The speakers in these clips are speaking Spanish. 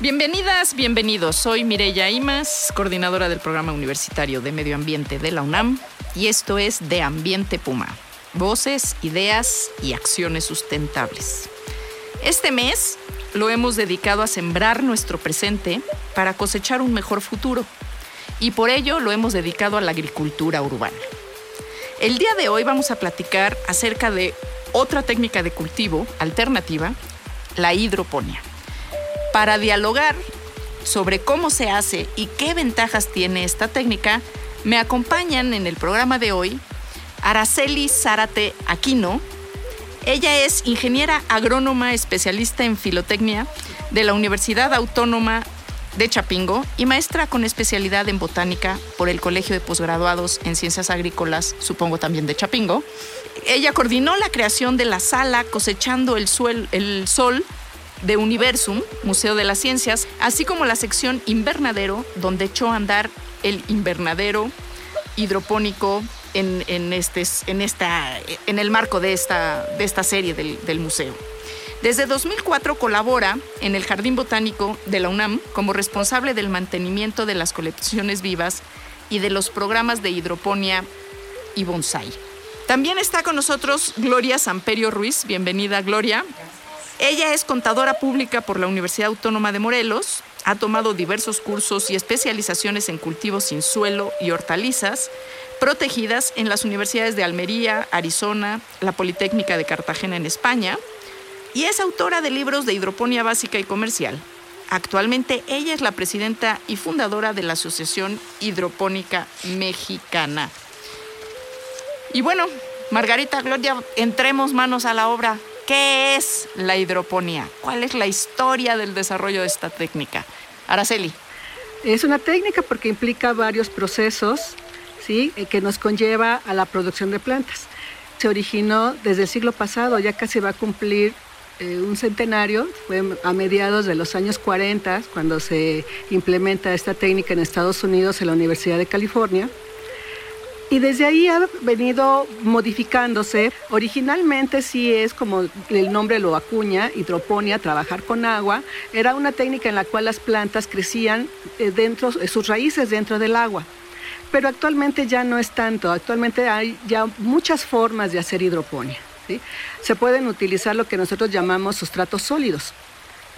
Bienvenidas, bienvenidos. Soy Mireya Imas, coordinadora del Programa Universitario de Medio Ambiente de la UNAM, y esto es De Ambiente Puma. Voces, ideas y acciones sustentables. Este mes lo hemos dedicado a sembrar nuestro presente para cosechar un mejor futuro, y por ello lo hemos dedicado a la agricultura urbana. El día de hoy vamos a platicar acerca de otra técnica de cultivo alternativa, la hidroponía. Para dialogar sobre cómo se hace y qué ventajas tiene esta técnica, me acompañan en el programa de hoy Araceli Zárate Aquino. Ella es ingeniera agrónoma especialista en filotecnia de la Universidad Autónoma de Chapingo y maestra con especialidad en botánica por el Colegio de Posgraduados en Ciencias Agrícolas, supongo también de Chapingo. Ella coordinó la creación de la sala Cosechando el, el Sol de Universum, Museo de las Ciencias, así como la sección Invernadero, donde echó a andar el invernadero hidropónico en, este, en, esta, en el marco de esta, de esta serie del, del museo. Desde 2004 colabora en el Jardín Botánico de la UNAM como responsable del mantenimiento de las colecciones vivas y de los programas de hidroponía y bonsai. También está con nosotros Gloria Samperio Ruiz. Bienvenida, Gloria. Ella es contadora pública por la Universidad Autónoma de Morelos, ha tomado diversos cursos y especializaciones en cultivos sin suelo y hortalizas protegidas en las universidades de Almería, Arizona, la Politécnica de Cartagena en España, y es autora de libros de hidroponía básica y comercial. Actualmente ella es la presidenta y fundadora de la Asociación Hidropónica Mexicana. Y bueno, Margarita Gloria, entremos manos a la obra. ¿Qué es la hidroponía? ¿Cuál es la historia del desarrollo de esta técnica? Araceli. Es una técnica porque implica varios procesos ¿sí? Eh, que nos conlleva a la producción de plantas. Se originó desde el siglo pasado, ya casi va a cumplir eh, un centenario, fue a mediados de los años 40, cuando se implementa esta técnica en Estados Unidos en la Universidad de California. Y desde ahí ha venido modificándose. Originalmente sí es como el nombre lo acuña, hidroponía, trabajar con agua. Era una técnica en la cual las plantas crecían eh, dentro, eh, sus raíces dentro del agua. Pero actualmente ya no es tanto. Actualmente hay ya muchas formas de hacer hidroponía. Se pueden utilizar lo que nosotros llamamos sustratos sólidos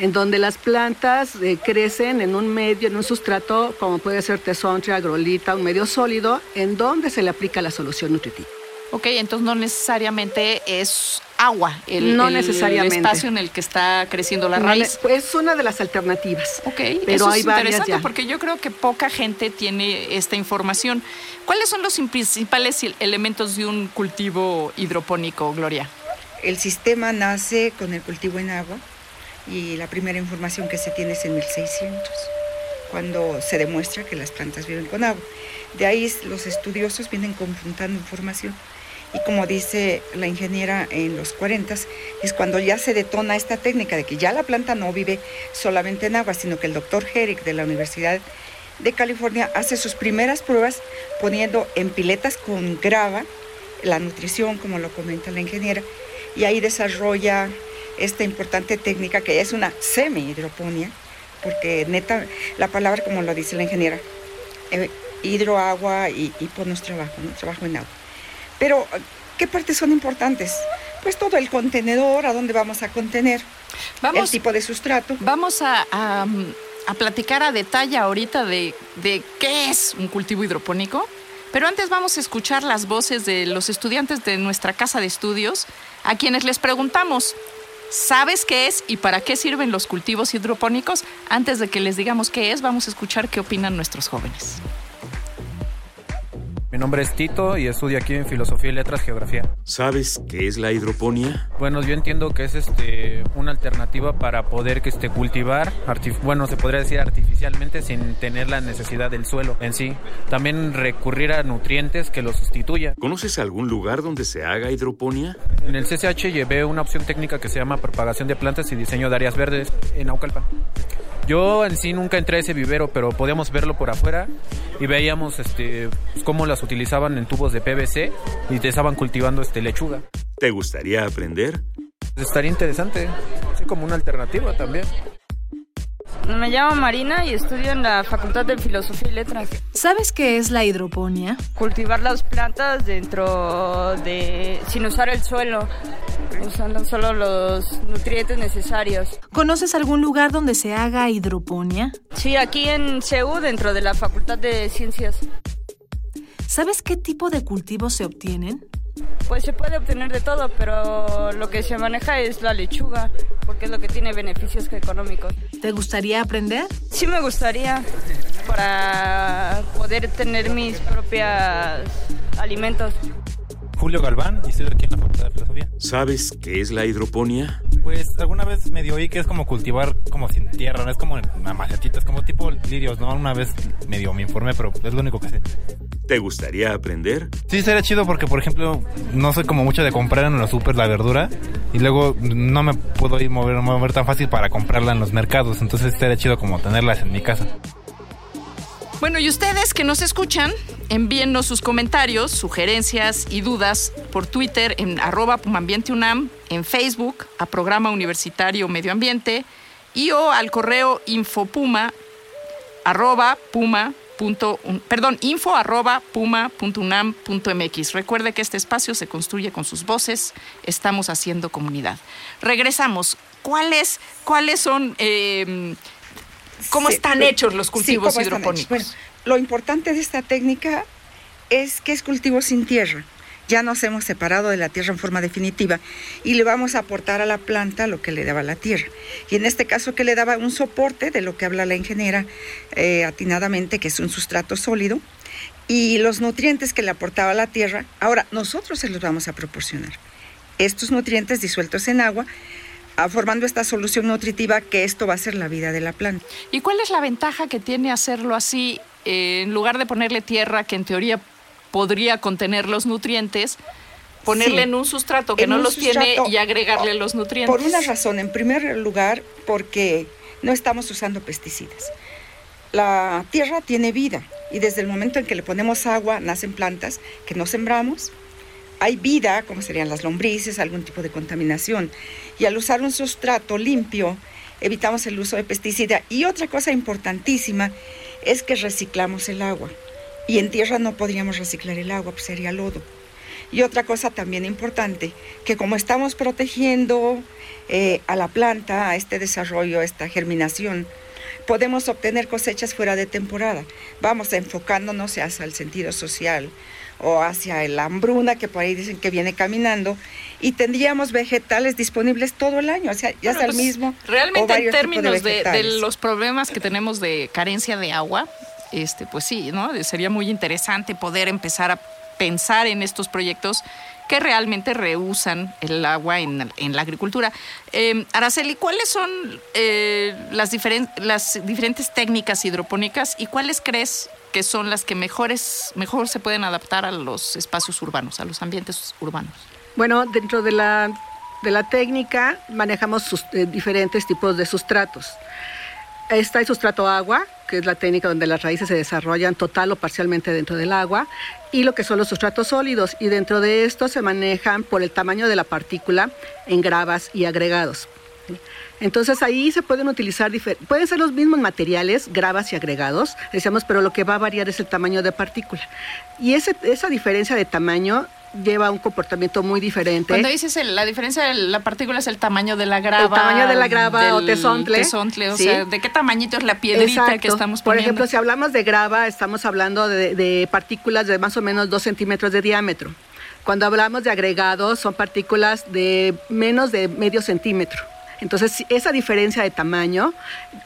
en donde las plantas eh, crecen en un medio, en un sustrato, como puede ser tesontre, agrolita, un medio sólido, en donde se le aplica la solución nutritiva. Ok, entonces no necesariamente es agua el, no necesariamente. espacio en el que está creciendo la raíz. es una de las alternativas. Ok, pero hay es interesante porque yo creo que poca gente tiene esta información. ¿Cuáles son los principales elementos de un cultivo hidropónico, Gloria? El sistema nace con el cultivo en agua, y la primera información que se tiene es en 1600, cuando se demuestra que las plantas viven con agua. De ahí los estudiosos vienen confrontando información. Y como dice la ingeniera en los 40, es cuando ya se detona esta técnica de que ya la planta no vive solamente en agua, sino que el doctor Herrick de la Universidad de California hace sus primeras pruebas poniendo en piletas con grava la nutrición, como lo comenta la ingeniera, y ahí desarrolla esta importante técnica que es una semi-hidroponía, porque neta, la palabra como lo dice la ingeniera, eh, hidro, agua y, y ponnos trabajo, ¿no? trabajo en agua. Pero, ¿qué partes son importantes? Pues todo el contenedor, a dónde vamos a contener, vamos, el tipo de sustrato. Vamos a, a, platicar a detalle ahorita de, de qué es un cultivo hidropónico. Pero antes vamos a escuchar las voces de los estudiantes de nuestra casa de estudios, a quienes les preguntamos ¿Sabes qué es y para qué sirven los cultivos hidropónicos? Antes de que les digamos qué es, vamos a escuchar qué opinan nuestros jóvenes. Mi nombre es Tito y estudio aquí en Filosofía y Letras Geografía. ¿Sabes qué es la hidroponía? Bueno, yo entiendo que es este una alternativa para poder que este cultivar, bueno, se podría decir artificialmente sin tener la necesidad del suelo en sí. También recurrir a nutrientes que lo sustituya. ¿Conoces algún lugar donde se haga hidroponía? En el CCH llevé una opción técnica que se llama propagación de plantas y diseño de áreas verdes en Aucalpan. Yo en sí nunca entré a ese vivero, pero podíamos verlo por afuera y veíamos este pues, cómo las utilizaban en tubos de PVC y te estaban cultivando este lechuga. ¿Te gustaría aprender? Estaría interesante, así como una alternativa también. Me llamo Marina y estudio en la Facultad de Filosofía y Letras. ¿Sabes qué es la hidroponía? Cultivar las plantas dentro de... sin usar el suelo, usando solo los nutrientes necesarios. ¿Conoces algún lugar donde se haga hidroponía? Sí, aquí en CEU, dentro de la Facultad de Ciencias. ¿Sabes qué tipo de cultivos se obtienen? Pues se puede obtener de todo, pero lo que se maneja es la lechuga, porque es lo que tiene beneficios económicos. ¿Te gustaría aprender? Sí me gustaría, para poder tener mis propios alimentos. Julio Galván y estoy aquí en la Filosofía. ¿Sabes qué es la hidroponía? Pues alguna vez medio oí que es como cultivar como sin tierra, no es como en macetitas, como tipo lirios, ¿no? Una vez medio me informé, pero es lo único que sé. ¿Te gustaría aprender? Sí, sería chido porque, por ejemplo, no soy como mucho de comprar en los super la verdura y luego no me puedo ir mover, mover tan fácil para comprarla en los mercados, entonces sería chido como tenerlas en mi casa. Bueno, y ustedes que nos escuchan, envíennos sus comentarios, sugerencias y dudas por Twitter en arroba pumambienteunam, en Facebook a Programa Universitario Medio Ambiente y o al correo infopuma arroba puma perdón, info arroba puma.unam.mx. Recuerde que este espacio se construye con sus voces. Estamos haciendo comunidad. Regresamos. ¿Cuáles, cuáles son... Eh, ¿Cómo están hechos los cultivos hidropónicos? Lo importante de esta técnica es que es cultivo sin tierra. Ya nos hemos separado de la tierra en forma definitiva y le vamos a aportar a la planta lo que le daba la tierra. Y en este caso que le daba un soporte de lo que habla la ingeniera eh, atinadamente, que es un sustrato sólido, y los nutrientes que le aportaba la tierra, ahora nosotros se los vamos a proporcionar. Estos nutrientes disueltos en agua formando esta solución nutritiva que esto va a ser la vida de la planta. ¿Y cuál es la ventaja que tiene hacerlo así eh, en lugar de ponerle tierra que en teoría podría contener los nutrientes? Ponerle en un sustrato que no los tiene y agregarle los nutrientes. Por una razón, en primer lugar, porque no estamos usando pesticidas. La tierra tiene vida y desde el momento en que le ponemos agua nacen plantas que no sembramos hay vida, como serían las lombrices, algún tipo de contaminación. Y al usar un sustrato limpio, evitamos el uso de pesticida. Y otra cosa importantísima es que reciclamos el agua. Y en tierra no podríamos reciclar el agua, pues sería lodo. Y otra cosa también importante, que como estamos protegiendo eh, a la planta, a este desarrollo, a esta germinación, podemos obtener cosechas fuera de temporada. Vamos enfocándonos hacia el sentido social, o hacia la hambruna que por ahí dicen que viene caminando y tendríamos vegetales disponibles todo el año, o sea, ya sea el pues, mismo. Realmente en términos de, los problemas que tenemos de carencia de agua, este, pues sí, ¿no? Sería muy interesante poder empezar a pensar en estos proyectos que realmente rehusan el agua en, la agricultura. Eh, Araceli, ¿cuáles son eh, las, diferentes técnicas hidropónicas y cuáles crees que son las que mejores, mejor se pueden adaptar a los espacios urbanos, a los ambientes urbanos? Bueno, dentro de la, de la técnica manejamos eh, diferentes tipos de sustratos. Está el sustrato agua, que es la técnica donde las raíces se desarrollan total o parcialmente dentro del agua, y lo que son los sustratos sólidos. Y dentro de esto se manejan por el tamaño de la partícula en gravas y agregados. Entonces ahí se pueden utilizar, pueden ser los mismos materiales, gravas y agregados, decíamos, pero lo que va a variar es el tamaño de partícula. Y esa diferencia de tamaño lleva un comportamiento muy diferente. Cuando dices la diferencia de la partícula es el tamaño de la grava. El tamaño de la grava o tesontle. tesontle o sea, ¿de qué tamañito es la piedrita que estamos poniendo? Por ejemplo, si hablamos de grava, estamos hablando de, de partículas de más o menos dos centímetros de diámetro. Cuando hablamos de agregados, son partículas de menos de medio centímetro. Entonces, esa diferencia de tamaño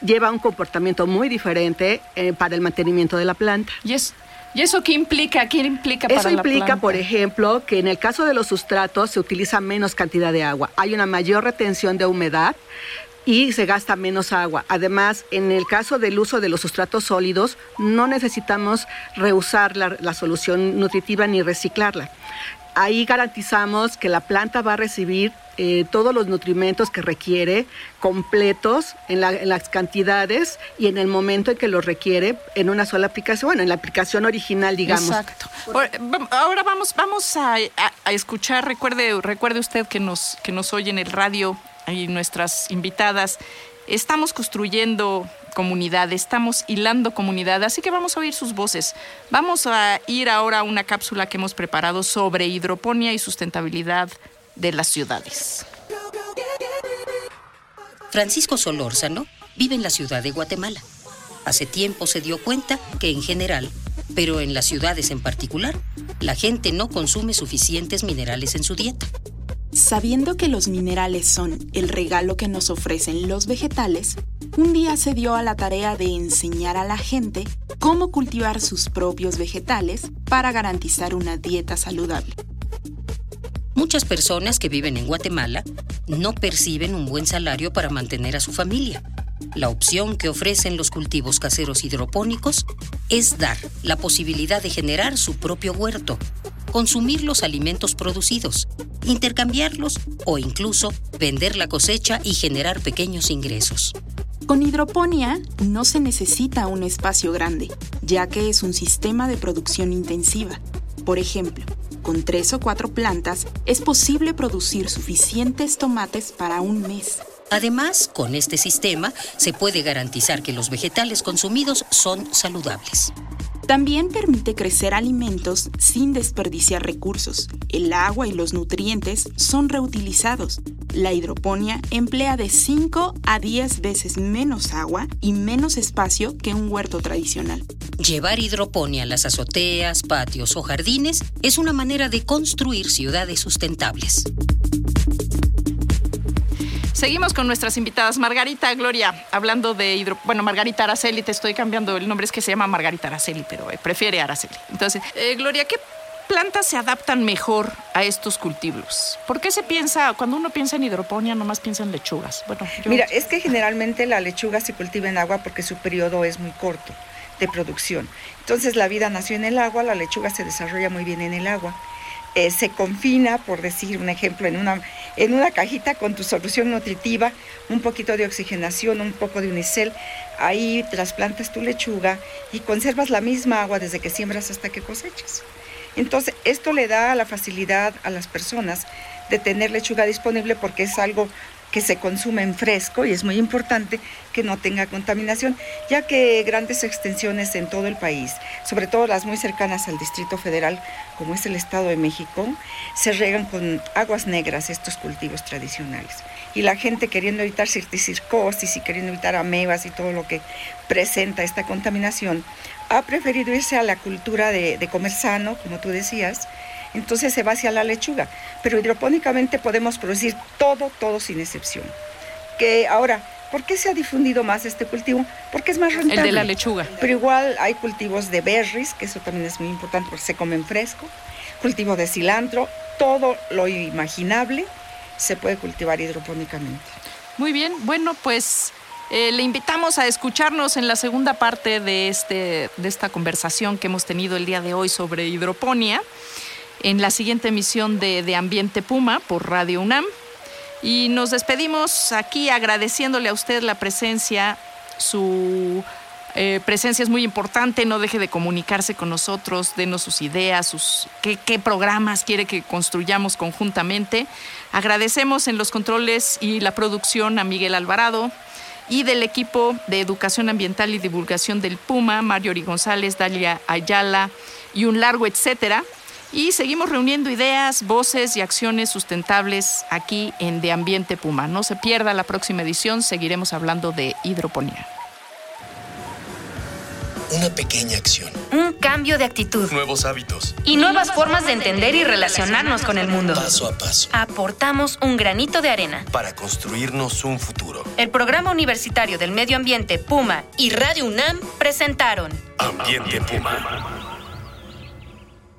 lleva a un comportamiento muy diferente eh, para el mantenimiento de la planta. Y es ¿Y eso qué implica? ¿Qué implica para Eso la implica, planta? por ejemplo, que en el caso de los sustratos se utiliza menos cantidad de agua. Hay una mayor retención de humedad y se gasta menos agua. Además, en el caso del uso de los sustratos sólidos, no necesitamos reusar la, la solución nutritiva ni reciclarla. Ahí garantizamos que la planta va a recibir eh, todos los nutrimentos que requiere, completos en, la- las cantidades y en el momento en que los requiere en una sola aplicación, bueno, en la aplicación original, digamos. Exacto. Ahora vamos, vamos a, a- a escuchar, recuerde, recuerde usted que nos, que nos oye en el radio y nuestras invitadas. Estamos construyendo comunidad, estamos hilando comunidad, así que vamos a oír sus voces. Vamos a ir ahora a una cápsula que hemos preparado sobre hidroponía y sustentabilidad de las ciudades. Francisco Solórzano vive en la ciudad de Guatemala. Hace tiempo se dio cuenta que en general, pero en las ciudades en particular, la gente no consume suficientes minerales en su dieta. Sabiendo que los minerales son el regalo que nos ofrecen los vegetales, un día se dio a la tarea de enseñar a la gente cómo cultivar sus propios vegetales para garantizar una dieta saludable. Muchas personas que viven en Guatemala no perciben un buen salario para mantener a su familia. La opción que ofrecen los cultivos caseros hidropónicos es dar la posibilidad de generar su propio huerto, consumir los alimentos producidos, intercambiarlos o incluso vender la cosecha y generar pequeños ingresos. Con hidroponía no se necesita un espacio grande, ya que es un sistema de producción intensiva. Por ejemplo, con tres o cuatro plantas es posible producir suficientes tomates para un mes. Además, con este sistema se puede garantizar que los vegetales consumidos son saludables. También permite crecer alimentos sin desperdiciar recursos. El agua y los nutrientes son reutilizados. La hidroponía emplea de 5 a 10 veces menos agua y menos espacio que un huerto tradicional. Llevar hidroponía a las azoteas, patios o jardines es una manera de construir ciudades sustentables. Seguimos con nuestras invitadas. Margarita Gloria, hablando de hidro... Bueno, Margarita Araceli, te estoy cambiando el nombre, es que se llama Margarita Araceli, pero eh, prefiere Araceli. Entonces, eh, Gloria, ¿qué plantas se adaptan mejor a estos cultivos? ¿Por qué se piensa, cuando uno piensa en hidroponía, nomás piensa en lechugas? Bueno, Mira, es que generalmente la lechuga se cultiva en agua porque su periodo es muy corto de producción. Entonces la vida nació en el agua, la lechuga se desarrolla muy bien en el agua. Eh, se confina, por decir un ejemplo, en una, en una cajita con tu solución nutritiva, un poquito de oxigenación, un poco de unicel. Ahí trasplantas tu lechuga y conservas la misma agua desde que siembras hasta que cosechas. Entonces, esto le da la facilidad a las personas de tener lechuga disponible porque es algo que se consume en fresco y es muy importante que no tenga contaminación, ya que grandes extensiones en todo el país, sobre todo las muy cercanas al Distrito Federal, como es el Estado de México, se regan con aguas negras estos cultivos tradicionales. Y la gente queriendo evitar circosis y queriendo evitar amebas y todo lo que presenta esta contaminación, ha preferido irse a la cultura de, de comer sano, como tú decías, entonces se va hacia la lechuga. Pero hidropónicamente podemos producir todo, todo sin excepción. Que ahora, ¿por qué se ha difundido más este cultivo? Porque es más rentable. El de la lechuga. Pero igual hay cultivos de berries, que eso también es muy importante porque se comen fresco, cultivo de cilantro, todo lo imaginable se puede cultivar hidropónicamente. Muy bien, bueno, pues eh, le invitamos a escucharnos en la segunda parte de, este, de esta conversación que hemos tenido el día de hoy sobre hidroponía, en la siguiente emisión de, de Ambiente Puma por Radio UNAM. Y nos despedimos aquí agradeciéndole a usted la presencia, su eh, presencia es muy importante, no deje de comunicarse con nosotros, denos sus ideas, sus, qué, qué programas quiere que construyamos conjuntamente. Agradecemos en los controles y la producción a Miguel Alvarado y del equipo de Educación Ambiental y Divulgación del Puma, Mario Ori González, Dalia Ayala y un largo etcétera. Y seguimos reuniendo ideas, voces y acciones sustentables aquí en De Ambiente Puma. No se pierda la próxima edición, seguiremos hablando de hidroponía. Una pequeña acción. Un cambio de actitud. Nuevos hábitos. Y nuevas formas de entender y relacionarnos con el mundo. Paso a paso. Aportamos un granito de arena. Para construirnos un futuro. El Programa Universitario del Medio Ambiente Puma y Radio UNAM presentaron Ambiente Puma.